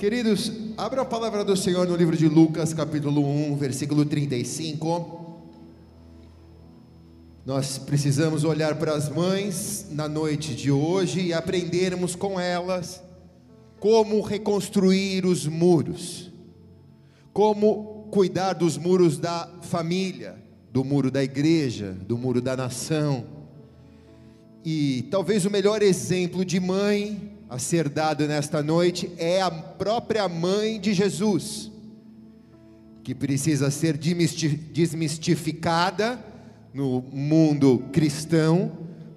Queridos, abra a palavra do Senhor no livro de Lucas, capítulo 1, versículo 35. Nós precisamos olhar para as mães na noite de hoje e aprendermos com elas como reconstruir os muros, como cuidar dos muros da família, do muro da igreja, do muro da nação. E talvez o melhor exemplo de mãe a ser dado nesta noite é a própria mãe de Jesus, que precisa ser desmistificada no mundo cristão,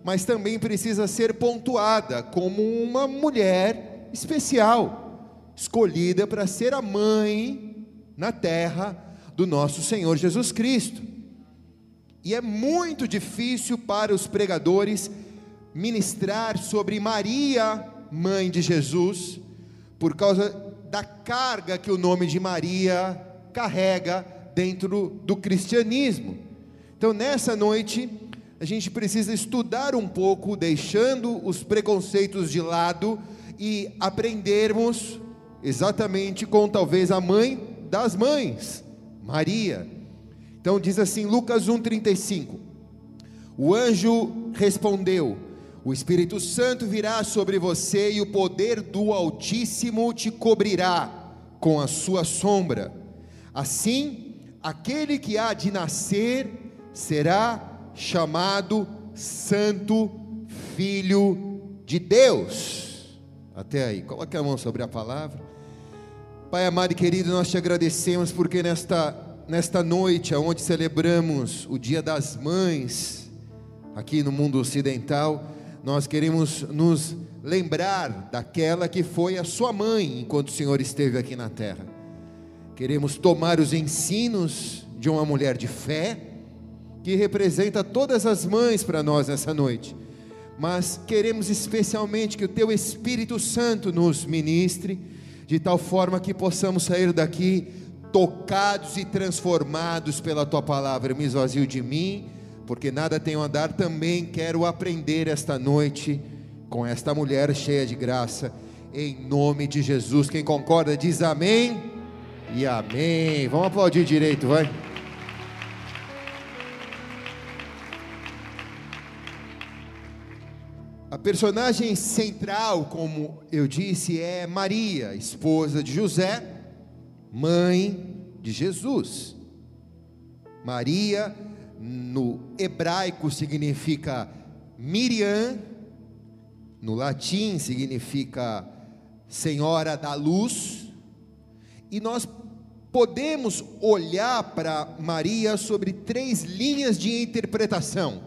mas também precisa ser pontuada como uma mulher especial, escolhida para ser a mãe na terra do nosso Senhor Jesus Cristo. E é muito difícil para os pregadores ministrar sobre Maria mãe de Jesus, por causa da carga que o nome de Maria carrega dentro do cristianismo. Então, nessa noite, a gente precisa estudar um pouco, deixando os preconceitos de lado e aprendermos exatamente com talvez a mãe das mães, Maria. Então diz assim Lucas 1:35. O anjo respondeu: o Espírito Santo virá sobre você e o poder do Altíssimo te cobrirá com a sua sombra. Assim, aquele que há de nascer será chamado Santo Filho de Deus. Até aí, coloque a mão sobre a palavra. Pai amado e querido, nós te agradecemos porque nesta, nesta noite, onde celebramos o Dia das Mães, aqui no mundo ocidental, nós queremos nos lembrar daquela que foi a sua mãe enquanto o Senhor esteve aqui na terra. Queremos tomar os ensinos de uma mulher de fé, que representa todas as mães para nós nessa noite, mas queremos especialmente que o Teu Espírito Santo nos ministre, de tal forma que possamos sair daqui tocados e transformados pela Tua palavra. me esvazio de mim porque nada tenho a dar, também quero aprender esta noite com esta mulher cheia de graça, em nome de Jesus. Quem concorda diz amém e amém. Vamos aplaudir direito, vai. A personagem central, como eu disse, é Maria, esposa de José, mãe de Jesus. Maria no hebraico significa Miriam, no latim significa Senhora da Luz, e nós podemos olhar para Maria sobre três linhas de interpretação.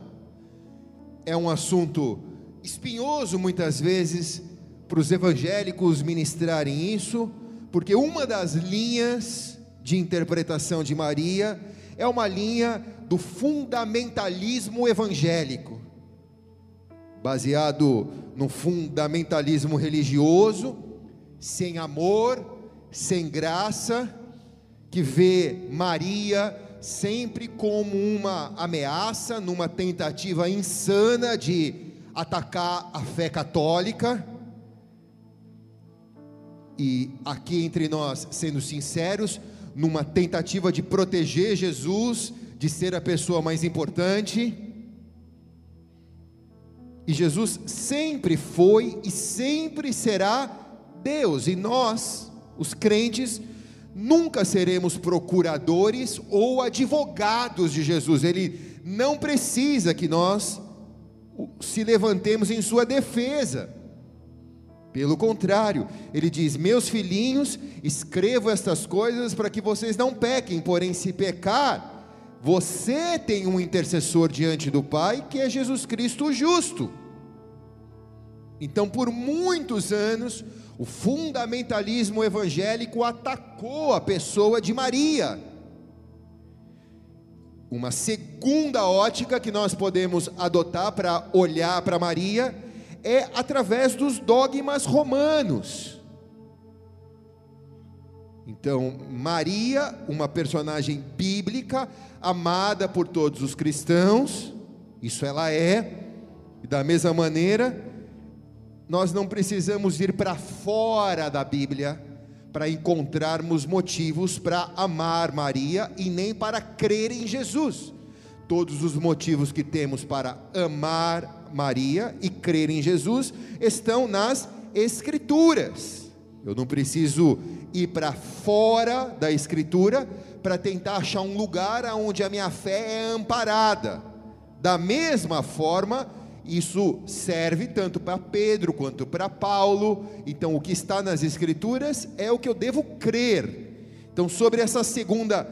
É um assunto espinhoso muitas vezes para os evangélicos ministrarem isso, porque uma das linhas de interpretação de Maria é uma linha do fundamentalismo evangélico, baseado no fundamentalismo religioso, sem amor, sem graça, que vê Maria sempre como uma ameaça, numa tentativa insana de atacar a fé católica. E aqui entre nós, sendo sinceros, numa tentativa de proteger Jesus de ser a pessoa mais importante. E Jesus sempre foi e sempre será Deus, e nós, os crentes, nunca seremos procuradores ou advogados de Jesus. Ele não precisa que nós se levantemos em sua defesa. Pelo contrário, ele diz: Meus filhinhos, escrevo estas coisas para que vocês não pequem, porém, se pecar, você tem um intercessor diante do Pai, que é Jesus Cristo justo. Então, por muitos anos, o fundamentalismo evangélico atacou a pessoa de Maria. Uma segunda ótica que nós podemos adotar para olhar para Maria é através dos dogmas romanos. Então, Maria, uma personagem bíblica, amada por todos os cristãos, isso ela é, e da mesma maneira, nós não precisamos ir para fora da Bíblia para encontrarmos motivos para amar Maria e nem para crer em Jesus. Todos os motivos que temos para amar Maria e crer em Jesus estão nas Escrituras. Eu não preciso ir para fora da Escritura para tentar achar um lugar onde a minha fé é amparada. Da mesma forma, isso serve tanto para Pedro quanto para Paulo. Então, o que está nas Escrituras é o que eu devo crer. Então, sobre essa segunda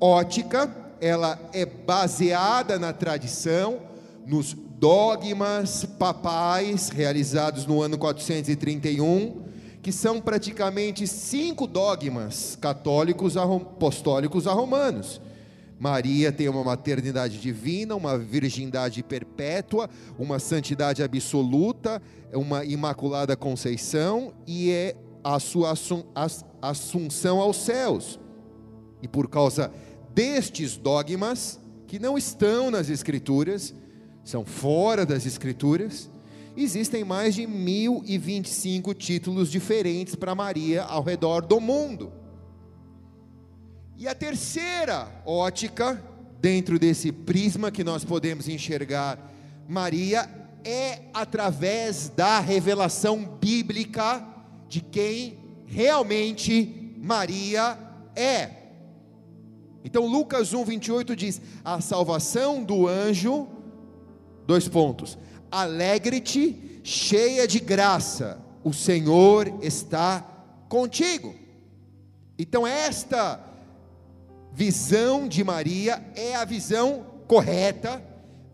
ótica, ela é baseada na tradição, nos dogmas papais realizados no ano 431, que são praticamente cinco dogmas católicos apostólicos a romanos. Maria tem uma maternidade divina, uma virgindade perpétua, uma santidade absoluta, uma imaculada conceição e é a sua assunção aos céus. E por causa destes dogmas, que não estão nas Escrituras, são fora das Escrituras, existem mais de 1025 títulos diferentes para Maria ao redor do mundo. E a terceira ótica, dentro desse prisma que nós podemos enxergar Maria, é através da revelação bíblica de quem realmente Maria é. Então Lucas 1, 28 diz: A salvação do anjo, dois pontos, alegre-te, cheia de graça, o Senhor está contigo. Então, esta visão de Maria é a visão correta,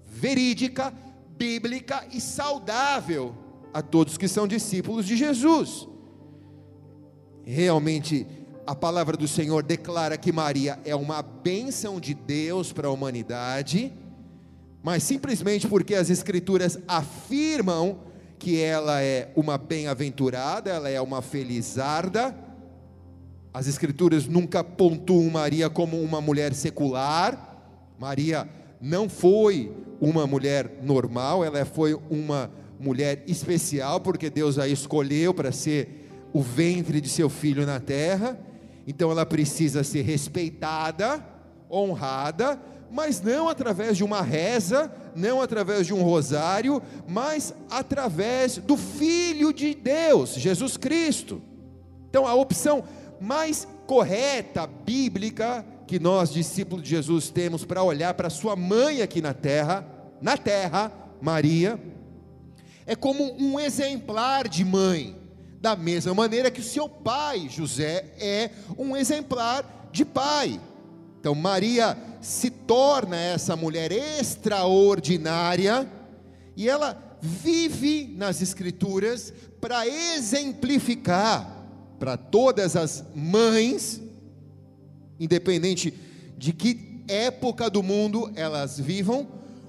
verídica, bíblica e saudável a todos que são discípulos de Jesus. Realmente, a palavra do Senhor declara que Maria é uma bênção de Deus para a humanidade, mas simplesmente porque as Escrituras afirmam que ela é uma bem-aventurada, ela é uma felizarda, as Escrituras nunca pontuam Maria como uma mulher secular. Maria não foi uma mulher normal, ela foi uma mulher especial, porque Deus a escolheu para ser o ventre de seu filho na terra. Então ela precisa ser respeitada, honrada, mas não através de uma reza, não através de um rosário, mas através do Filho de Deus, Jesus Cristo. Então a opção mais correta, bíblica, que nós, discípulos de Jesus, temos para olhar para sua mãe aqui na terra, na terra, Maria, é como um exemplar de mãe, da mesma maneira que o seu pai, José, é um exemplar de pai. Então, Maria se torna essa mulher extraordinária e ela vive nas Escrituras para exemplificar para todas as mães, independente de que época do mundo elas vivam,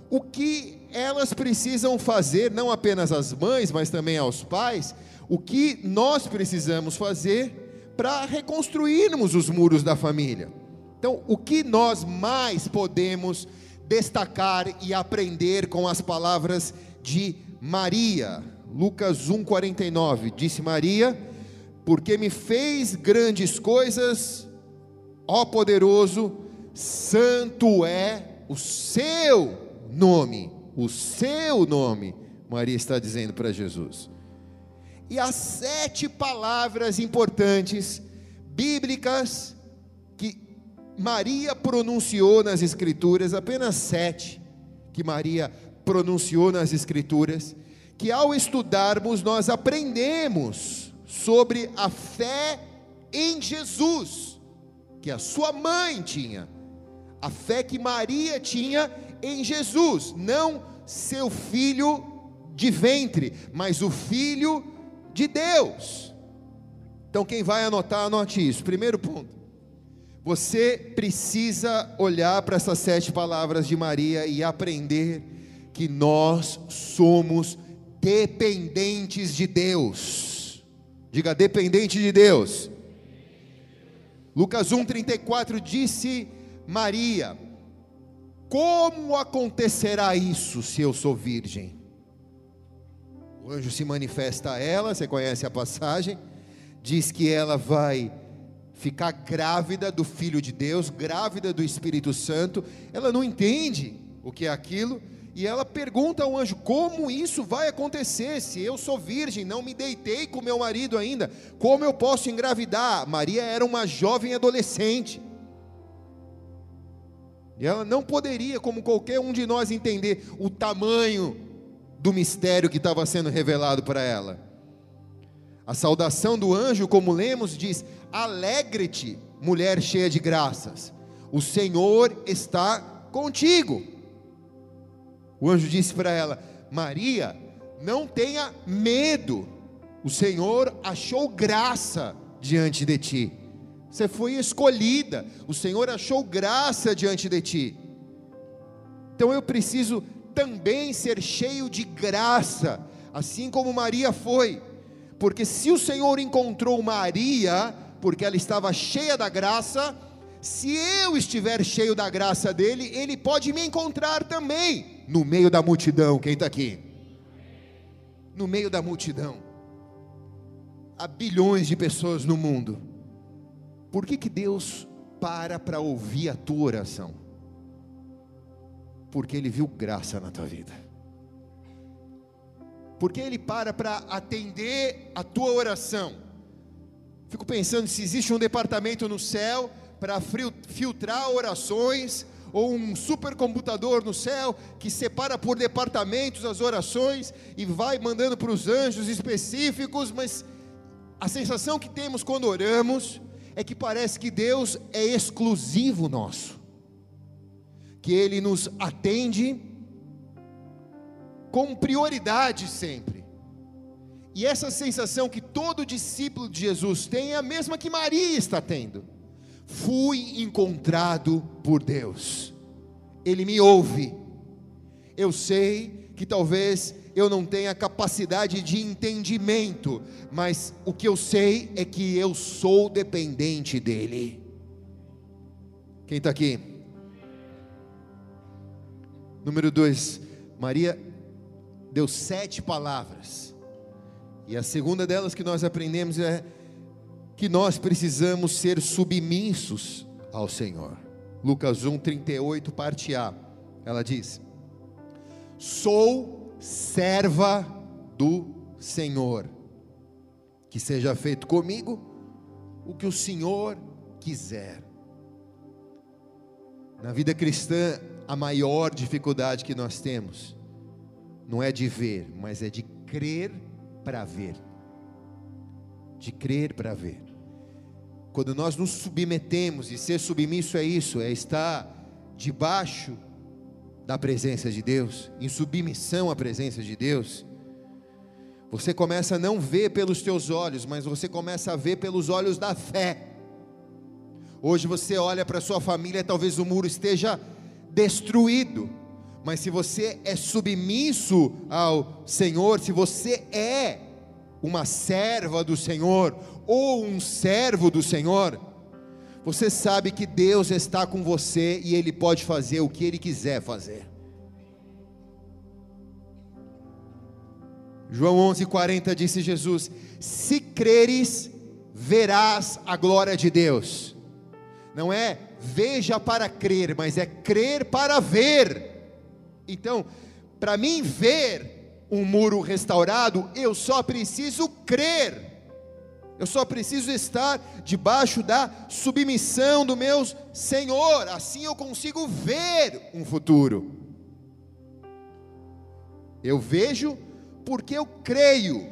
o que elas precisam fazer, não apenas as mães, mas também aos pais, o que nós precisamos fazer para reconstruirmos os muros da família. Então, o que nós mais podemos destacar e aprender com as palavras de Maria? Lucas 1:49 disse Maria: porque me fez grandes coisas, ó poderoso, santo é o seu nome, o seu nome, Maria está dizendo para Jesus. E as sete palavras importantes, bíblicas, Maria pronunciou nas Escrituras, apenas sete, que Maria pronunciou nas Escrituras, que ao estudarmos nós aprendemos sobre a fé em Jesus, que a sua mãe tinha, a fé que Maria tinha em Jesus, não seu filho de ventre, mas o filho de Deus. Então, quem vai anotar, anote isso. Primeiro ponto. Você precisa olhar para essas sete palavras de Maria e aprender que nós somos dependentes de Deus. Diga dependente de Deus. Lucas 1:34 disse Maria: Como acontecerá isso se eu sou virgem? O anjo se manifesta a ela, você conhece a passagem. diz que ela vai ficar grávida do Filho de Deus, grávida do Espírito Santo, ela não entende o que é aquilo, e ela pergunta ao anjo: como isso vai acontecer? Se eu sou virgem, não me deitei com meu marido ainda, como eu posso engravidar? Maria era uma jovem adolescente. E ela não poderia, como qualquer um de nós, entender o tamanho do mistério que estava sendo revelado para ela. A saudação do anjo, como lemos, diz: Alegre-te, mulher cheia de graças, o Senhor está contigo. O anjo disse para ela: Maria, não tenha medo, o Senhor achou graça diante de ti. Você foi escolhida, o Senhor achou graça diante de ti. Então eu preciso também ser cheio de graça, assim como Maria foi, porque se o Senhor encontrou Maria, porque ela estava cheia da graça, se eu estiver cheio da graça dele, ele pode me encontrar também no meio da multidão. Quem está aqui? No meio da multidão. Há bilhões de pessoas no mundo. Por que, que Deus para para ouvir a tua oração? Porque Ele viu graça na tua vida. Porque Ele para para atender a tua oração. Fico pensando se existe um departamento no céu para filtrar orações ou um supercomputador no céu que separa por departamentos as orações e vai mandando para os anjos específicos, mas a sensação que temos quando oramos é que parece que Deus é exclusivo nosso, que Ele nos atende com prioridade sempre. E essa sensação que todo discípulo de Jesus tem é a mesma que Maria está tendo fui encontrado por Deus, Ele me ouve. Eu sei que talvez eu não tenha capacidade de entendimento, mas o que eu sei é que eu sou dependente dEle. Quem está aqui? Número dois, Maria deu sete palavras, e a segunda delas que nós aprendemos é que nós precisamos ser submissos ao Senhor. Lucas 1, 38, parte A. Ela diz: Sou serva do Senhor, que seja feito comigo o que o Senhor quiser. Na vida cristã, a maior dificuldade que nós temos não é de ver, mas é de crer para ver de crer para ver. Quando nós nos submetemos, e ser submisso é isso, é estar debaixo da presença de Deus, em submissão à presença de Deus, você começa a não ver pelos teus olhos, mas você começa a ver pelos olhos da fé. Hoje você olha para sua família, talvez o muro esteja destruído, mas se você é submisso ao Senhor, se você é uma serva do Senhor ou um servo do Senhor, você sabe que Deus está com você e Ele pode fazer o que Ele quiser fazer. João 11:40 disse Jesus: Se creres, verás a glória de Deus. Não é veja para crer, mas é crer para ver. Então, para mim ver um muro restaurado, eu só preciso crer. Eu só preciso estar debaixo da submissão do meu Senhor, assim eu consigo ver um futuro. Eu vejo porque eu creio.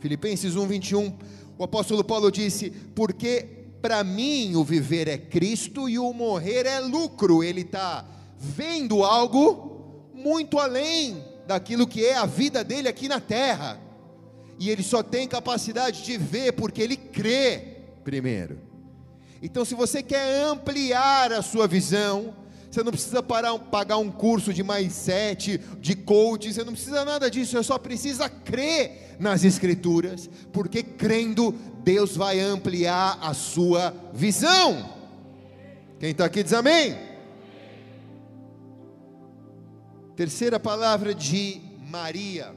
Filipenses 1:21, o apóstolo Paulo disse: "Porque para mim o viver é Cristo e o morrer é lucro". Ele está vendo algo muito além daquilo que é a vida dele aqui na terra. E ele só tem capacidade de ver porque ele crê primeiro. Então, se você quer ampliar a sua visão, você não precisa parar, pagar um curso de mindset, de coaching, você não precisa nada disso, você só precisa crer nas Escrituras, porque crendo, Deus vai ampliar a sua visão. Quem está aqui diz amém. Terceira palavra de Maria.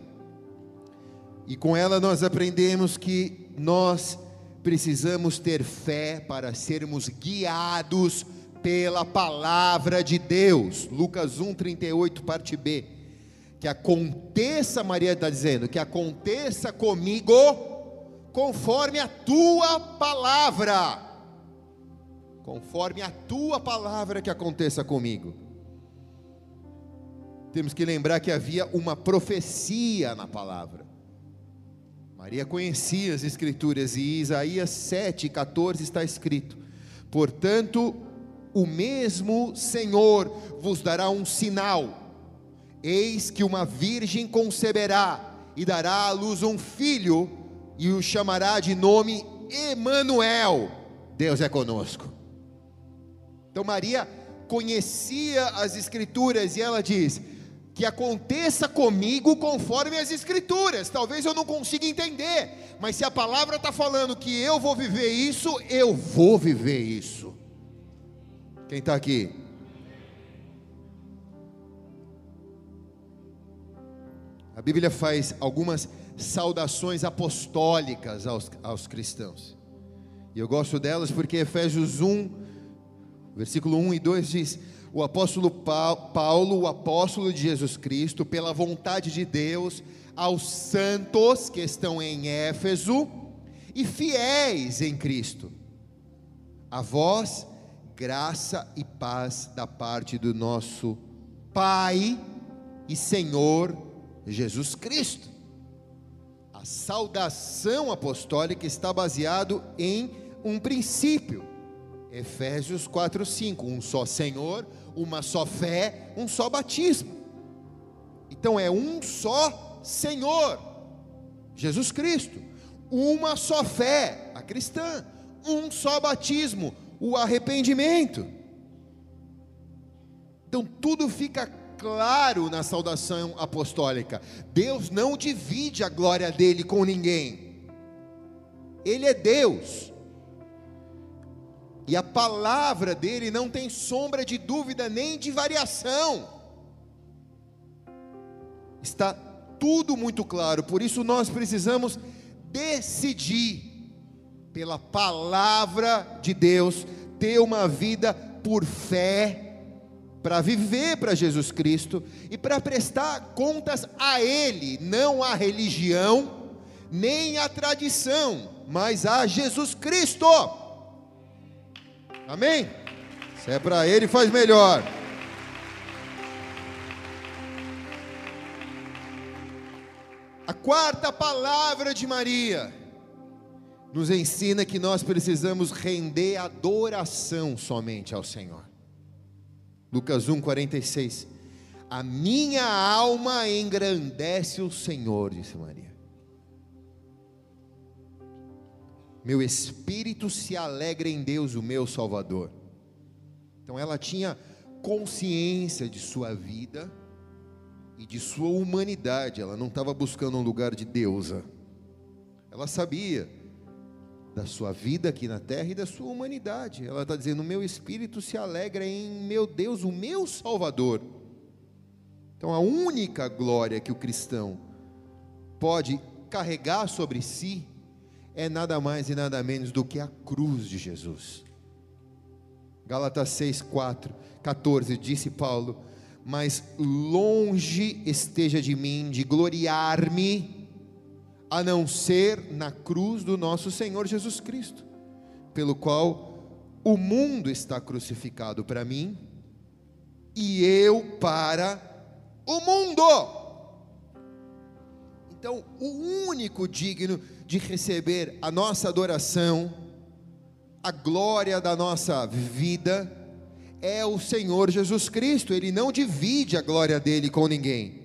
E com ela nós aprendemos que nós precisamos ter fé para sermos guiados pela palavra de Deus. Lucas 1, 38, parte B. Que aconteça, Maria está dizendo, que aconteça comigo conforme a tua palavra. Conforme a tua palavra que aconteça comigo. Temos que lembrar que havia uma profecia na palavra. Maria conhecia as Escrituras e Isaías 7, 14 está escrito: Portanto, o mesmo Senhor vos dará um sinal: eis que uma virgem conceberá e dará à luz um filho, e o chamará de nome Emanuel. Deus é conosco. Então Maria conhecia as Escrituras e ela diz: que aconteça comigo conforme as Escrituras. Talvez eu não consiga entender, mas se a palavra está falando que eu vou viver isso, eu vou viver isso. Quem está aqui? A Bíblia faz algumas saudações apostólicas aos, aos cristãos. E eu gosto delas porque Efésios 1, versículo 1 e 2 diz: o apóstolo Paulo, o apóstolo de Jesus Cristo, pela vontade de Deus, aos santos que estão em Éfeso e fiéis em Cristo. A vós, graça e paz da parte do nosso Pai e Senhor Jesus Cristo. A saudação apostólica está baseado em um princípio. Efésios 4:5, um só Senhor, uma só fé, um só batismo. Então é um só Senhor, Jesus Cristo, uma só fé, a cristã, um só batismo, o arrependimento. Então tudo fica claro na saudação apostólica. Deus não divide a glória dele com ninguém. Ele é Deus. E a palavra dele não tem sombra de dúvida nem de variação. Está tudo muito claro, por isso nós precisamos decidir pela palavra de Deus, ter uma vida por fé, para viver para Jesus Cristo e para prestar contas a Ele, não à religião, nem à tradição, mas a Jesus Cristo. Amém? Se é para ele, faz melhor. A quarta palavra de Maria nos ensina que nós precisamos render adoração somente ao Senhor. Lucas 1:46. A minha alma engrandece o Senhor, disse Maria. Meu espírito se alegra em Deus, o meu Salvador. Então ela tinha consciência de sua vida e de sua humanidade, ela não estava buscando um lugar de deusa, ela sabia da sua vida aqui na terra e da sua humanidade. Ela está dizendo: meu espírito se alegra em meu Deus, o meu Salvador. Então a única glória que o cristão pode carregar sobre si é nada mais e nada menos do que a cruz de Jesus. Gálatas 6, 4, 14, disse Paulo: Mas longe esteja de mim de gloriar-me, a não ser na cruz do nosso Senhor Jesus Cristo, pelo qual o mundo está crucificado para mim e eu para o mundo. Então, o único digno de receber a nossa adoração, a glória da nossa vida, é o Senhor Jesus Cristo, Ele não divide a glória dele com ninguém.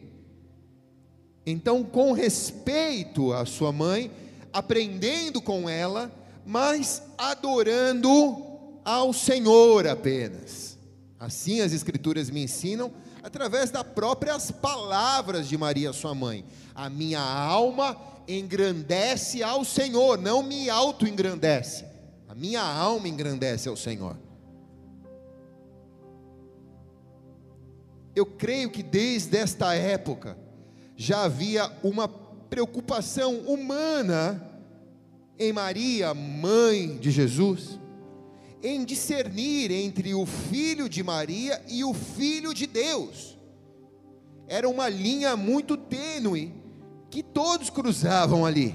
Então, com respeito à sua mãe, aprendendo com ela, mas adorando ao Senhor apenas. Assim as Escrituras me ensinam, através das próprias palavras de Maria, sua mãe. A minha alma engrandece ao Senhor, não me auto-engrandece. A minha alma engrandece ao Senhor. Eu creio que desde esta época já havia uma preocupação humana em Maria, mãe de Jesus, em discernir entre o filho de Maria e o filho de Deus. Era uma linha muito tênue que todos cruzavam ali.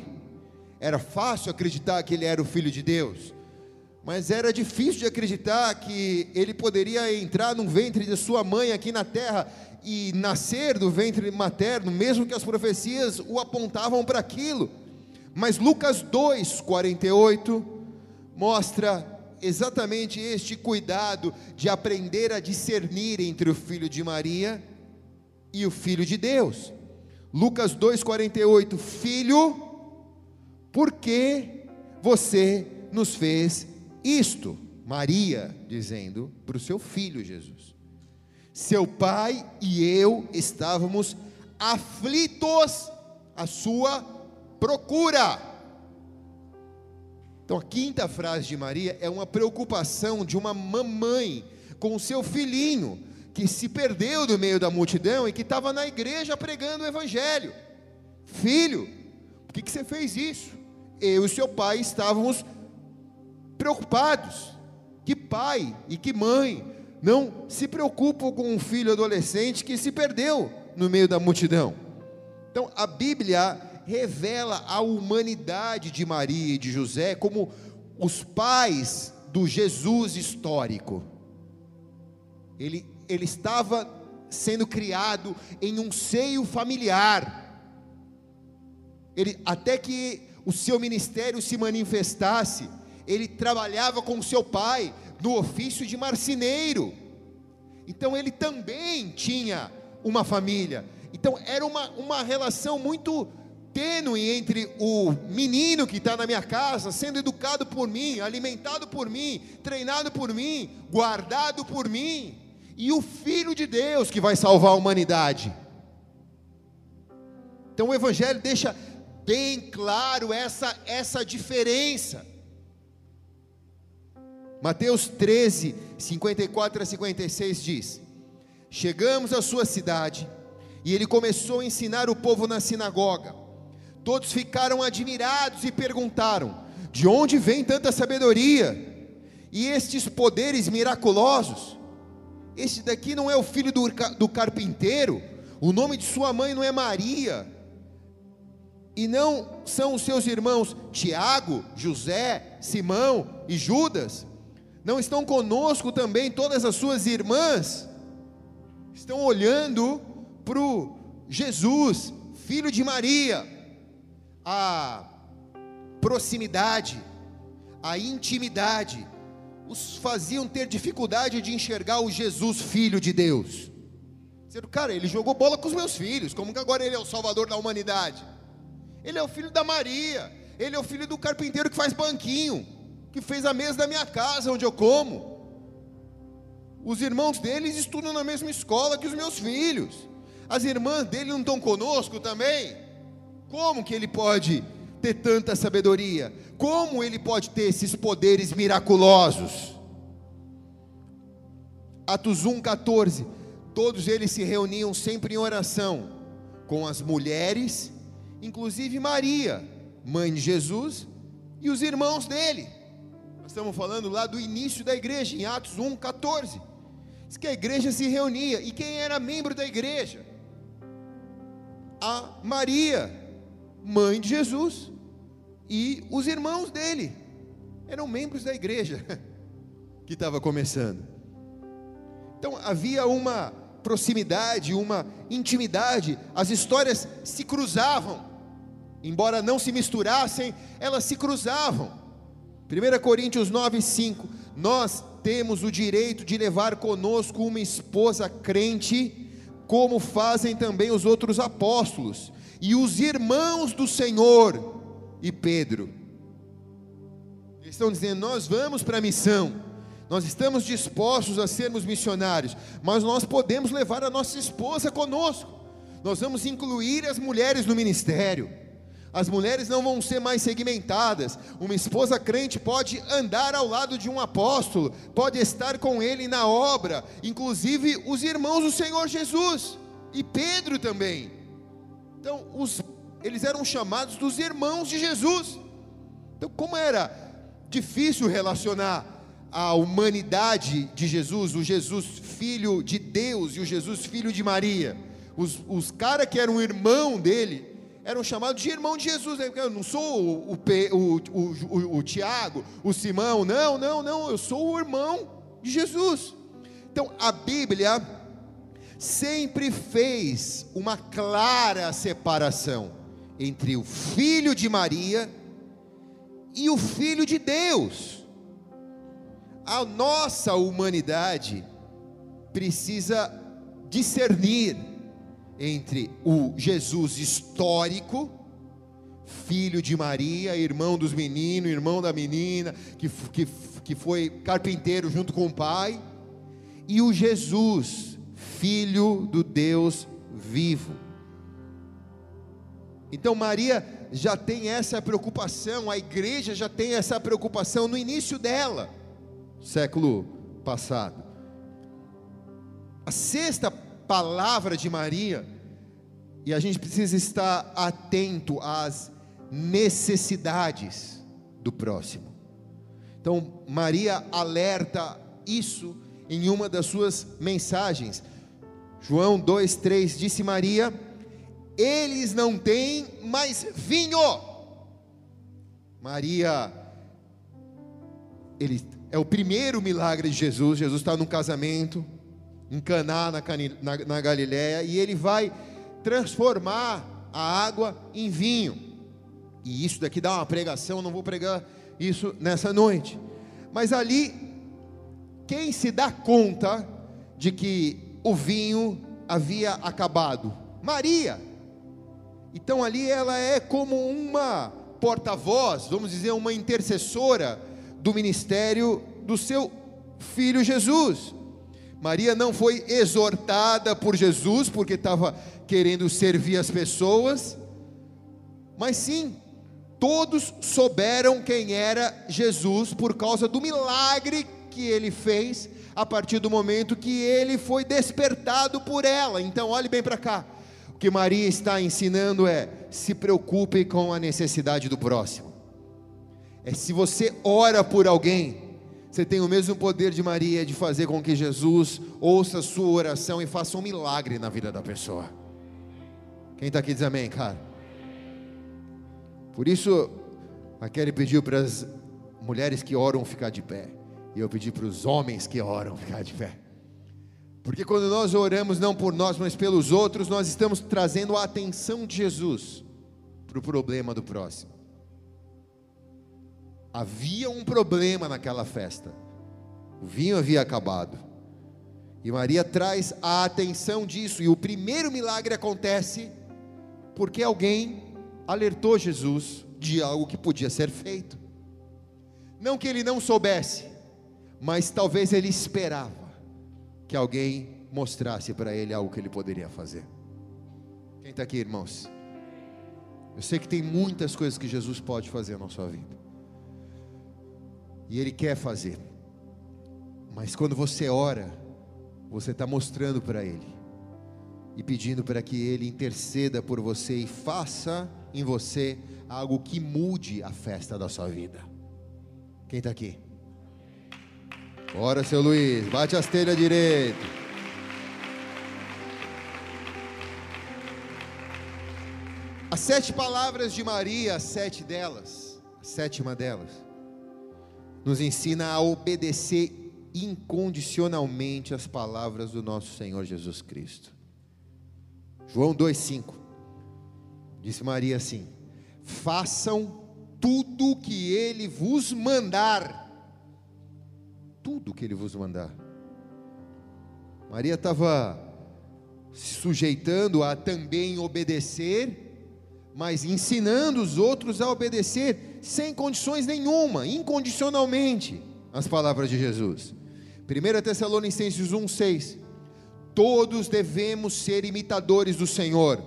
Era fácil acreditar que ele era o filho de Deus, mas era difícil de acreditar que ele poderia entrar no ventre de sua mãe aqui na terra e nascer do ventre materno, mesmo que as profecias o apontavam para aquilo. Mas Lucas 2, 48 mostra exatamente este cuidado de aprender a discernir entre o filho de Maria e o filho de Deus. Lucas 2,48: Filho, por que você nos fez isto? Maria dizendo para o seu filho Jesus. Seu pai e eu estávamos aflitos à sua procura. Então a quinta frase de Maria é uma preocupação de uma mamãe com o seu filhinho que se perdeu do meio da multidão e que estava na igreja pregando o evangelho. Filho, por que, que você fez isso? Eu e seu pai estávamos preocupados. Que pai e que mãe não se preocupam com um filho adolescente que se perdeu no meio da multidão? Então, a Bíblia revela a humanidade de Maria e de José como os pais do Jesus histórico. Ele, ele estava sendo criado em um seio familiar. Ele, até que o seu ministério se manifestasse, ele trabalhava com seu pai no ofício de marceneiro. Então ele também tinha uma família. Então era uma, uma relação muito tênue entre o menino que está na minha casa, sendo educado por mim, alimentado por mim, treinado por mim, guardado por mim, e o Filho de Deus que vai salvar a humanidade. Então o Evangelho deixa bem claro essa, essa diferença. Mateus 13, 54 a 56 diz: Chegamos à sua cidade, e ele começou a ensinar o povo na sinagoga. Todos ficaram admirados e perguntaram: De onde vem tanta sabedoria e estes poderes miraculosos? Este daqui não é o filho do, do carpinteiro, o nome de sua mãe não é Maria, e não são os seus irmãos Tiago, José, Simão e Judas? Não estão conosco também todas as suas irmãs? Estão olhando para o Jesus, filho de Maria, a proximidade, a intimidade, os faziam ter dificuldade de enxergar o Jesus, filho de Deus. Dizendo, cara, ele jogou bola com os meus filhos, como que agora ele é o salvador da humanidade? Ele é o filho da Maria, ele é o filho do carpinteiro que faz banquinho, que fez a mesa da minha casa onde eu como. Os irmãos deles estudam na mesma escola que os meus filhos. As irmãs dele não estão conosco também? Como que ele pode ter tanta sabedoria? Como ele pode ter esses poderes miraculosos? Atos 1,14. Todos eles se reuniam sempre em oração com as mulheres, inclusive Maria, mãe de Jesus, e os irmãos dele. Nós estamos falando lá do início da igreja, em Atos 1,14. Diz que a igreja se reunia. E quem era membro da igreja? A Maria, mãe de Jesus, e os irmãos dele eram membros da igreja que estava começando. Então havia uma proximidade, uma intimidade, as histórias se cruzavam, embora não se misturassem, elas se cruzavam. 1 Coríntios 9, 5: Nós temos o direito de levar conosco uma esposa crente, como fazem também os outros apóstolos e os irmãos do Senhor e Pedro. Eles estão dizendo: Nós vamos para a missão, nós estamos dispostos a sermos missionários, mas nós podemos levar a nossa esposa conosco, nós vamos incluir as mulheres no ministério. As mulheres não vão ser mais segmentadas. Uma esposa crente pode andar ao lado de um apóstolo, pode estar com ele na obra, inclusive os irmãos do Senhor Jesus e Pedro também. Então, os, eles eram chamados dos irmãos de Jesus. Então, como era difícil relacionar a humanidade de Jesus, o Jesus filho de Deus e o Jesus filho de Maria. Os, os caras que eram irmão dele eram chamados de irmão de Jesus. Eu não sou o, o, o, o, o Tiago, o Simão, não, não, não, eu sou o irmão de Jesus. Então a Bíblia sempre fez uma clara separação entre o filho de Maria e o filho de Deus. A nossa humanidade precisa discernir entre o Jesus histórico, filho de Maria, irmão dos meninos, irmão da menina, que, que, que foi carpinteiro junto com o pai, e o Jesus, filho do Deus vivo. Então Maria já tem essa preocupação, a igreja já tem essa preocupação no início dela século passado. A sexta palavra de Maria, e a gente precisa estar atento às necessidades do próximo. Então, Maria alerta isso em uma das suas mensagens. João 2,3 disse Maria: Eles não têm mais vinho. Maria, ele é o primeiro milagre de Jesus. Jesus está num casamento, em Caná, na, na, na Galiléia, e ele vai transformar a água em vinho. E isso daqui dá uma pregação, não vou pregar isso nessa noite. Mas ali, quem se dá conta de que o vinho havia acabado? Maria. Então ali ela é como uma porta-voz, vamos dizer, uma intercessora do ministério do seu filho Jesus. Maria não foi exortada por Jesus porque estava querendo servir as pessoas, mas sim, todos souberam quem era Jesus por causa do milagre que ele fez a partir do momento que ele foi despertado por ela. Então, olhe bem para cá. O que Maria está ensinando é: se preocupe com a necessidade do próximo é se você ora por alguém, você tem o mesmo poder de Maria de fazer com que Jesus ouça a sua oração e faça um milagre na vida da pessoa. Quem está aqui diz amém, cara? Por isso, a Kelly pediu para as mulheres que oram ficar de pé, e eu pedi para os homens que oram ficar de pé. Porque quando nós oramos não por nós, mas pelos outros, nós estamos trazendo a atenção de Jesus para o problema do próximo. Havia um problema naquela festa. O vinho havia acabado. E Maria traz a atenção disso. E o primeiro milagre acontece porque alguém alertou Jesus de algo que podia ser feito. Não que ele não soubesse, mas talvez ele esperava que alguém mostrasse para ele algo que ele poderia fazer. Quem está aqui, irmãos? Eu sei que tem muitas coisas que Jesus pode fazer na sua vida. E Ele quer fazer. Mas quando você ora, você está mostrando para Ele e pedindo para que Ele interceda por você e faça em você algo que mude a festa da sua vida. Quem está aqui? Bora, seu Luiz, bate as telhas direito. As sete palavras de Maria, as sete delas, a sétima delas nos ensina a obedecer incondicionalmente as palavras do nosso Senhor Jesus Cristo. João 2,5 disse Maria assim: façam tudo o que Ele vos mandar. Tudo que Ele vos mandar. Maria estava se sujeitando a também obedecer mas ensinando os outros a obedecer sem condições nenhuma, incondicionalmente, as palavras de Jesus. 1 Tessalonicenses 1,6: Todos devemos ser imitadores do Senhor.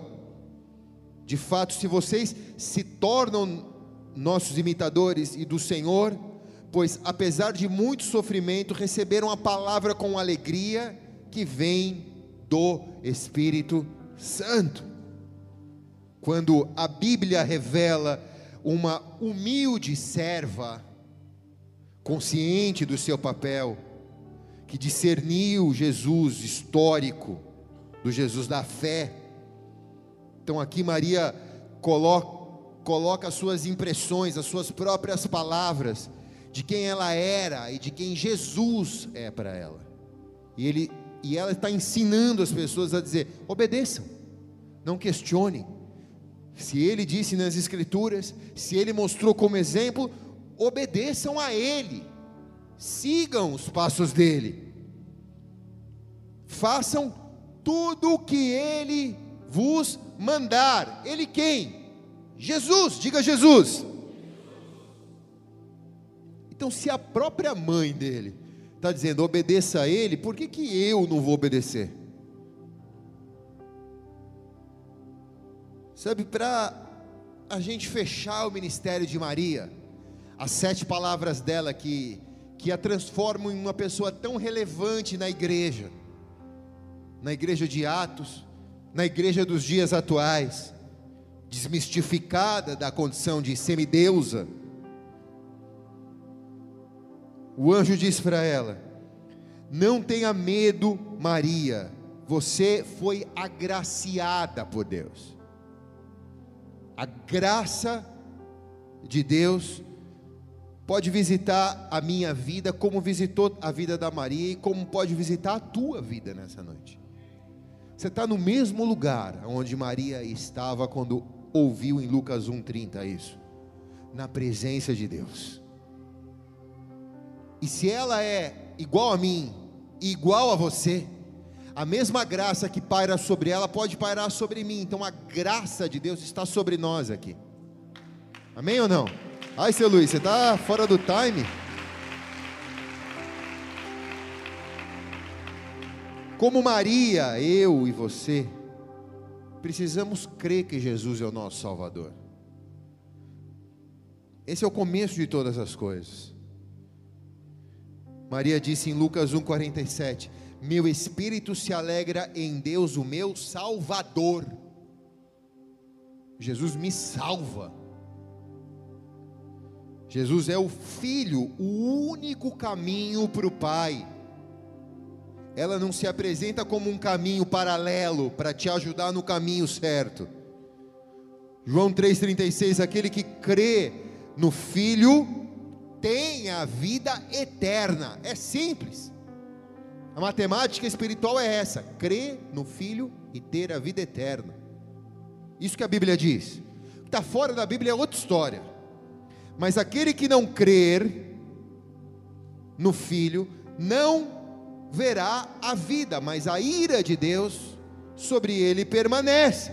De fato, se vocês se tornam nossos imitadores e do Senhor, pois apesar de muito sofrimento, receberam a palavra com alegria que vem do Espírito Santo quando a Bíblia revela uma humilde serva, consciente do seu papel, que discerniu Jesus histórico, do Jesus da fé. Então aqui Maria coloca, coloca as suas impressões, as suas próprias palavras, de quem ela era e de quem Jesus é para ela. E, ele, e ela está ensinando as pessoas a dizer: obedeçam, não questionem. Se ele disse nas Escrituras, se ele mostrou como exemplo, obedeçam a ele, sigam os passos dele, façam tudo o que ele vos mandar. Ele quem? Jesus, diga Jesus. Então, se a própria mãe dele está dizendo obedeça a ele, por que, que eu não vou obedecer? Sabe, para a gente fechar o ministério de Maria, as sete palavras dela que, que a transformam em uma pessoa tão relevante na igreja, na igreja de Atos, na igreja dos dias atuais, desmistificada da condição de semideusa, o anjo diz para ela: Não tenha medo, Maria, você foi agraciada por Deus. A graça de Deus pode visitar a minha vida, como visitou a vida da Maria e como pode visitar a tua vida nessa noite. Você está no mesmo lugar onde Maria estava quando ouviu em Lucas 1,30 isso, na presença de Deus. E se ela é igual a mim, igual a você, a mesma graça que paira sobre ela pode pairar sobre mim. Então a graça de Deus está sobre nós aqui. Amém ou não? Ai, seu Luiz, você está fora do time? Como Maria, eu e você, precisamos crer que Jesus é o nosso Salvador. Esse é o começo de todas as coisas. Maria disse em Lucas 1,47: Meu espírito se alegra em Deus, o meu Salvador. Jesus me salva. Jesus é o Filho, o único caminho para o Pai. Ela não se apresenta como um caminho paralelo para te ajudar no caminho certo. João 3,36: aquele que crê no Filho tem a vida eterna. É simples. A matemática espiritual é essa: crer no Filho e ter a vida eterna. Isso que a Bíblia diz. O que está fora da Bíblia é outra história. Mas aquele que não crer no Filho não verá a vida, mas a ira de Deus sobre ele permanece.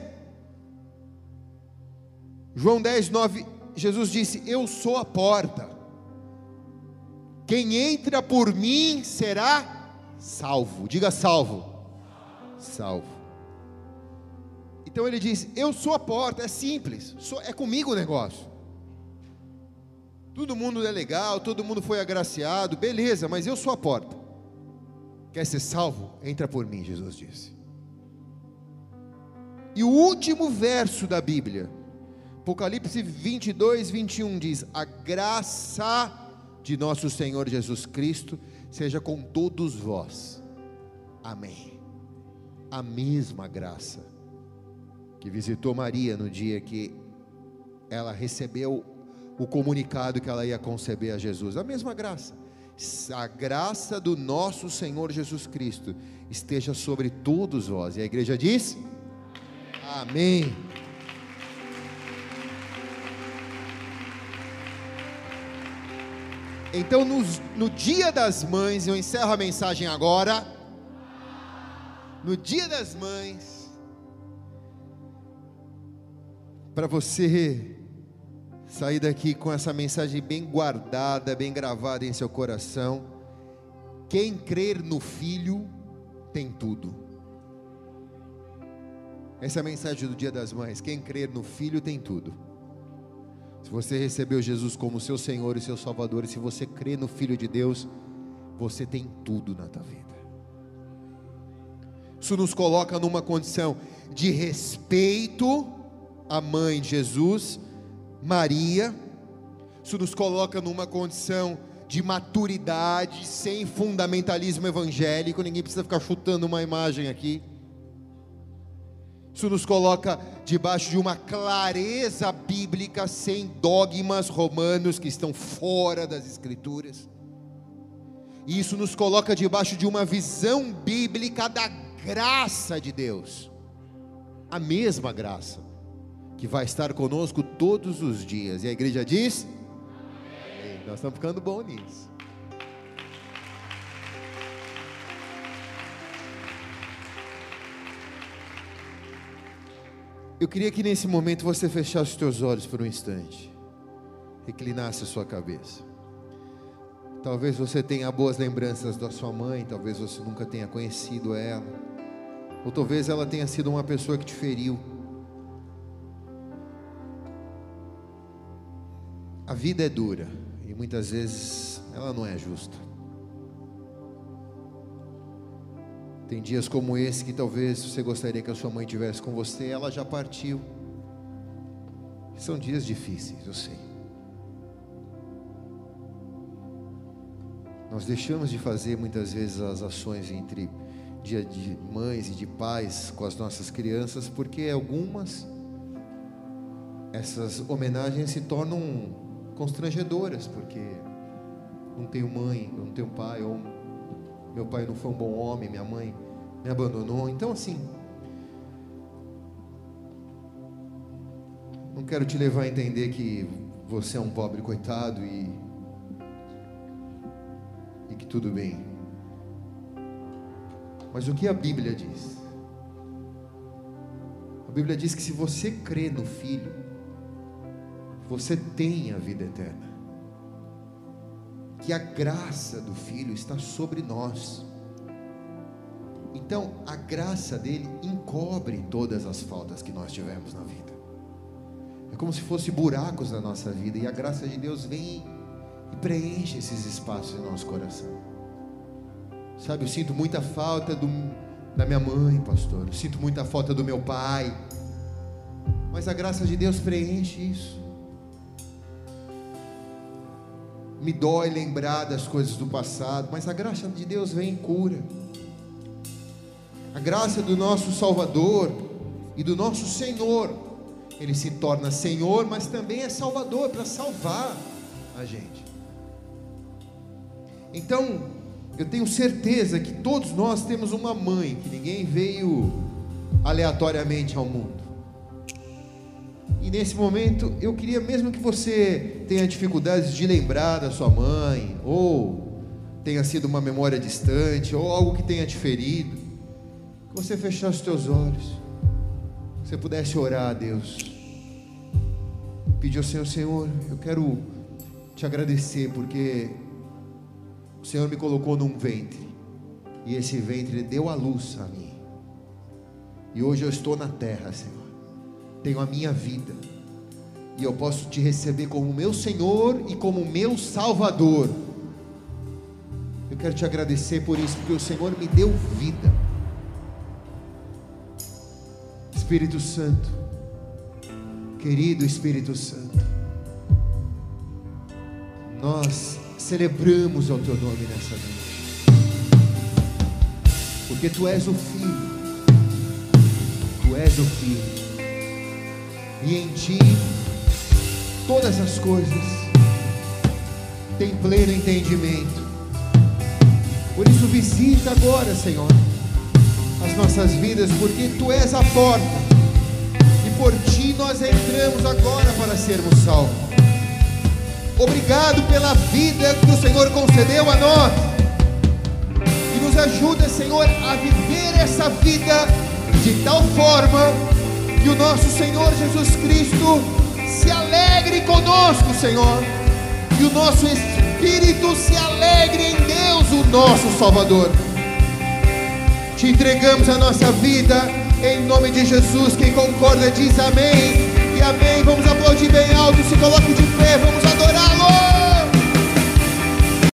João 10, 9, Jesus disse: Eu sou a porta. Quem entra por mim será salvo. Diga salvo. Salvo. Então ele diz: Eu sou a porta, é simples, é comigo o negócio. Todo mundo é legal, todo mundo foi agraciado, beleza, mas eu sou a porta. Quer ser salvo? Entra por mim, Jesus disse. E o último verso da Bíblia, Apocalipse 22, 21 diz: A graça de nosso Senhor Jesus Cristo seja com todos vós. Amém. A mesma graça que visitou Maria no dia que ela recebeu o comunicado que ela ia conceber a Jesus, a mesma graça. A graça do nosso Senhor Jesus Cristo esteja sobre todos vós. E a igreja diz: Amém. Amém. Então, no, dia das mães, eu encerro a mensagem agora. No dia das mães, para você sair daqui com essa mensagem bem guardada, bem gravada em seu coração. Quem crer no Filho tem tudo. Essa é a mensagem do Dia das Mães. Quem crer no Filho tem tudo. Se você recebeu Jesus como seu Senhor e seu Salvador, e se você crê no Filho de Deus, você tem tudo na tua vida. Isso nos coloca numa condição de respeito à mãe de Jesus, Maria, isso nos coloca numa condição de maturidade, sem fundamentalismo evangélico, ninguém precisa ficar chutando uma imagem aqui. Isso nos coloca debaixo de uma clareza bíblica, sem dogmas romanos que estão fora das Escrituras. E isso nos coloca debaixo de uma visão bíblica da graça de Deus, a mesma graça, que vai estar conosco todos os dias. E a igreja diz: Amém. Nós estamos ficando bom nisso. Eu queria que nesse momento você fechasse os teus olhos por um instante, reclinasse a sua cabeça. Talvez você tenha boas lembranças da sua mãe, talvez você nunca tenha conhecido ela, ou talvez ela tenha sido uma pessoa que te feriu. A vida é dura e muitas vezes ela não é justa. Tem dias como esse que talvez você gostaria que a sua mãe tivesse com você, ela já partiu. São dias difíceis, eu sei. Nós deixamos de fazer muitas vezes as ações entre dia de mães e de pais com as nossas crianças, porque algumas essas homenagens se tornam constrangedoras, porque não tenho mãe, não tenho pai, ou meu pai não foi um bom homem, minha mãe me abandonou. Então, assim, não quero te levar a entender que você é um pobre coitado e, e que tudo bem. Mas o que a Bíblia diz? A Bíblia diz que se você crê no Filho, você tem a vida eterna que a graça do Filho está sobre nós. Então, a graça dele encobre todas as faltas que nós tivemos na vida. É como se fosse buracos na nossa vida e a graça de Deus vem e preenche esses espaços em nosso coração. Sabe, eu sinto muita falta do, da minha mãe, pastor. Eu sinto muita falta do meu pai. Mas a graça de Deus preenche isso. Me dói lembrar das coisas do passado, mas a graça de Deus vem em cura. A graça do nosso Salvador e do nosso Senhor, ele se torna Senhor, mas também é Salvador para salvar a gente. Então, eu tenho certeza que todos nós temos uma mãe, que ninguém veio aleatoriamente ao mundo. E nesse momento, eu queria mesmo que você tenha dificuldades de lembrar da sua mãe, ou tenha sido uma memória distante, ou algo que tenha te ferido, que você fechasse os teus olhos, que você pudesse orar a Deus, pedir ao Senhor, Senhor, eu quero te agradecer porque o Senhor me colocou num ventre, e esse ventre deu a luz a mim, e hoje eu estou na terra, Senhor tenho a minha vida, e eu posso te receber como meu Senhor e como meu Salvador. Eu quero te agradecer por isso, porque o Senhor me deu vida. Espírito Santo, querido Espírito Santo, nós celebramos o teu nome nessa noite, porque tu és o Filho, tu és o Filho e em ti todas as coisas têm pleno entendimento. Por isso, visita agora, Senhor, as nossas vidas, porque tu és a porta e por ti nós entramos agora para sermos salvos. Obrigado pela vida que o Senhor concedeu a nós e nos ajuda, Senhor, a viver essa vida de tal forma que o nosso Senhor Jesus Cristo se alegre conosco, Senhor. Que o nosso espírito se alegre em Deus, o nosso Salvador. Te entregamos a nossa vida em nome de Jesus. Quem concorda diz amém. E amém. Vamos aplaudir bem alto. Se coloque de pé. Vamos adorá-lo.